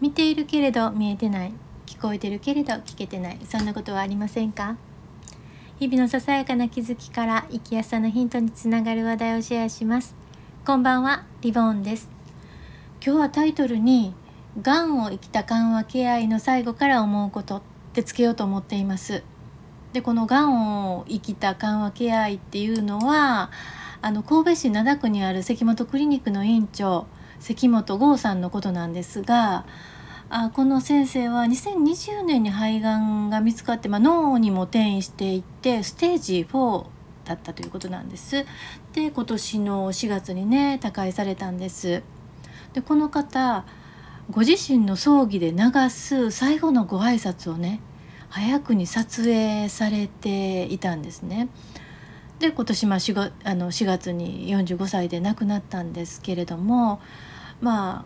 見ているけれど見えてない。聞こえてるけれど聞けてない。そんなことはありませんか？日々のささやかな気づきから生きやすさのヒントにつながる話題をシェアします。こんばんはリボーンです。今日はタイトルにがんを生きた緩和ケア医の最後から思うことってつけようと思っています。でこのがんを生きた緩和ケア医っていうのはあの神戸市灘区にある関本クリニックの院長関本剛さんのことなんですがあこの先生は2020年に肺がんが見つかって、まあ、脳にも転移していってステージ4だったということなんです。で今年の4月にね他界されたんです。でこの方ご自身の葬儀で流す最後のご挨拶をね早くに撮影されていたんですね。で今年まあ 4, あの4月に45歳で亡くなったんですけれどもまあ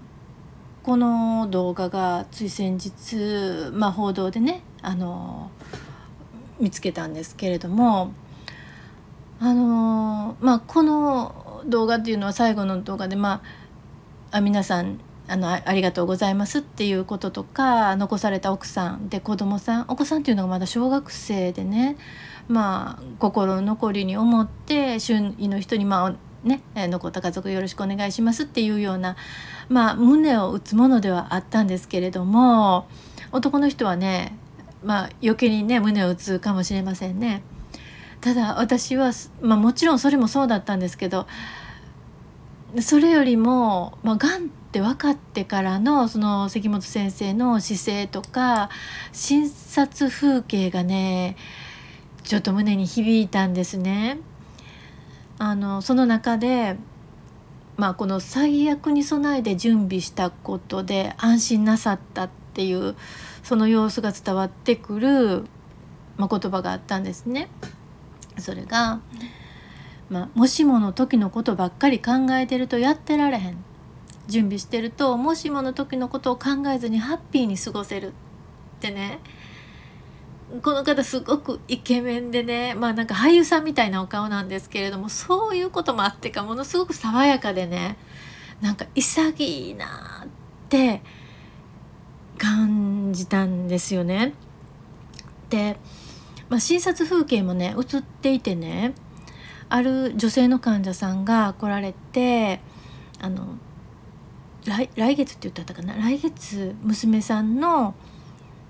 この動画がつい先日、まあ、報道でねあの見つけたんですけれどもあの、まあ、この動画っていうのは最後の動画で、まあ、あ皆さんあのありがとうございますっていうこととか残された奥さんで子供さんお子さんっていうのがまだ小学生でねまあ心残りに思って周囲の人にまあね、残った家族よろしくお願いしますっていうような、まあ、胸を打つものではあったんですけれども男の人はね、まあ、余計にね胸を打つかもしれませんね。ただ私は、まあ、もちろんそれもそうだったんですけどそれよりも、まあ、がんって分かってからのその関本先生の姿勢とか診察風景がねちょっと胸に響いたんですね。あのその中で、まあ、この最悪に備えて準備したことで安心なさったっていうその様子が伝わってくる、まあ、言葉があったんですね。それが、まあ、もしもの時のことばっかり考えてるとやってられへん。準備してるともしもの時のことを考えずにハッピーに過ごせるってね。この方すごくイケメンでね。まあなんか俳優さんみたいなお顔なんですけれどもそういうこともあってかものすごく爽やかでね。なんか潔いなって感じたんですよね。で、まあ、診察風景もね映っていてね。ある女性の患者さんが来られてあの来来月って言ったかな？来月娘さんの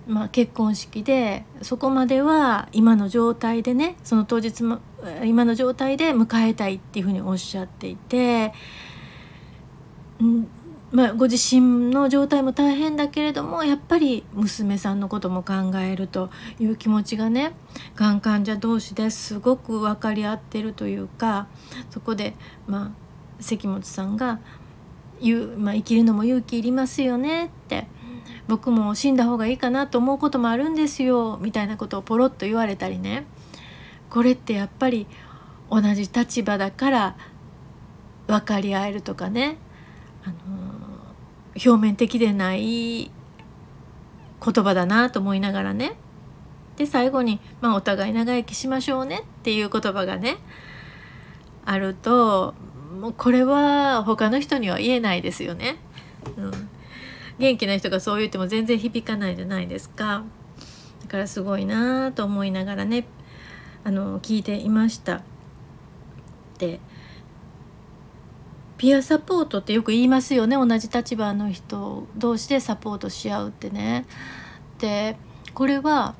まあ、結婚式でそこまでは今の状態でねその当日も今の状態で迎えたいっていうふうにおっしゃっていて、んまあ、ご自身の状態も大変だけれどもやっぱり娘さんのことも考えるという気持ちがねがん患者同士ですごく分かり合ってるというかそこで、まあ、関本さんが言う、まあ、生きるのも勇気いりますよねって僕も死んだ方がいいかなと思うこともあるんですよみたいなことをポロッと言われたりね。これってやっぱり同じ立場だから分かり合えるとかね、あの、表面的でない言葉だなと思いながらね。で最後に、まあ、お互い長生きしましょうねっていう言葉がねあるともうこれは他の人には言えないですよね。うん。元気な人がそう言っても全然響かないじゃないですか。だからすごいなと思いながらねあの聞いていました。でピアサポートってよく言いますよね。同じ立場の人同士でサポートし合うってね。でこれは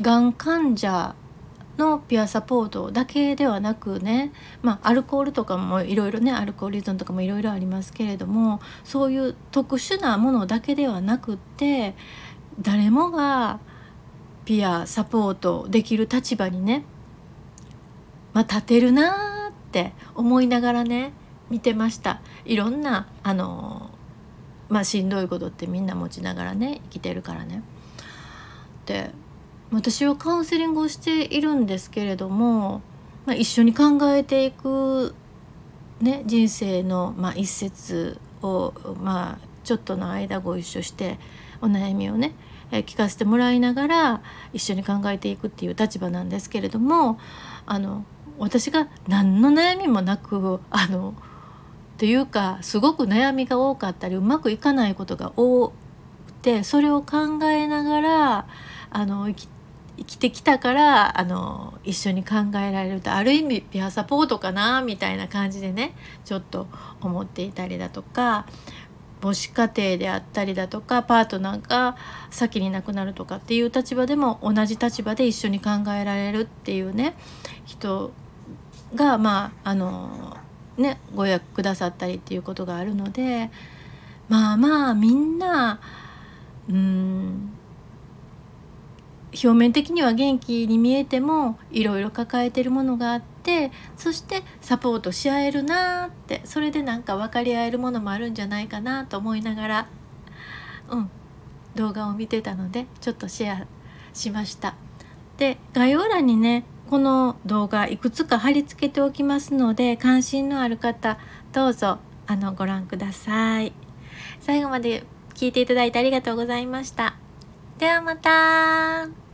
がん患者のピアサポートだけではなくね、まあ、アルコールとかもいろいろねアルコール依存とかもいろいろありますけれどもそういう特殊なものだけではなくって誰もがピアサポートできる立場にね、まあ、立てるなって思いながらね見てましたいろんなあのまあしんどいことってみんな持ちながらね生きてるからね。で私はカウンセリングをしているんですけれども、まあ、一緒に考えていく、ね、人生の、まあ、一節を、まあ、ちょっとの間ご一緒してお悩みをね聞かせてもらいながら一緒に考えていくっていう立場なんですけれどもあの私が何の悩みもなくあのというかすごく悩みが多かったりうまくいかないことが多くてそれを考えながらあの生き生きてきたからあの一緒に考えられるとある意味ピアサポートかなみたいな感じでねちょっと思っていたりだとか母子家庭であったりだとかパートナーが先に亡くなるとかっていう立場でも同じ立場で一緒に考えられるっていうね人がまああのねご予約くださったりっていうことがあるのでまあまあみんなうん表面的には元気に見えてもいろいろ抱えてるものがあってそしてサポートし合えるなってそれでなんか分かり合えるものもあるんじゃないかなと思いながらうん動画を見てたのでちょっとシェアしました。で概要欄にねこの動画いくつか貼り付けておきますので関心のある方どうぞあのご覧ください。最後まで聞いていただいてありがとうございました。ではまた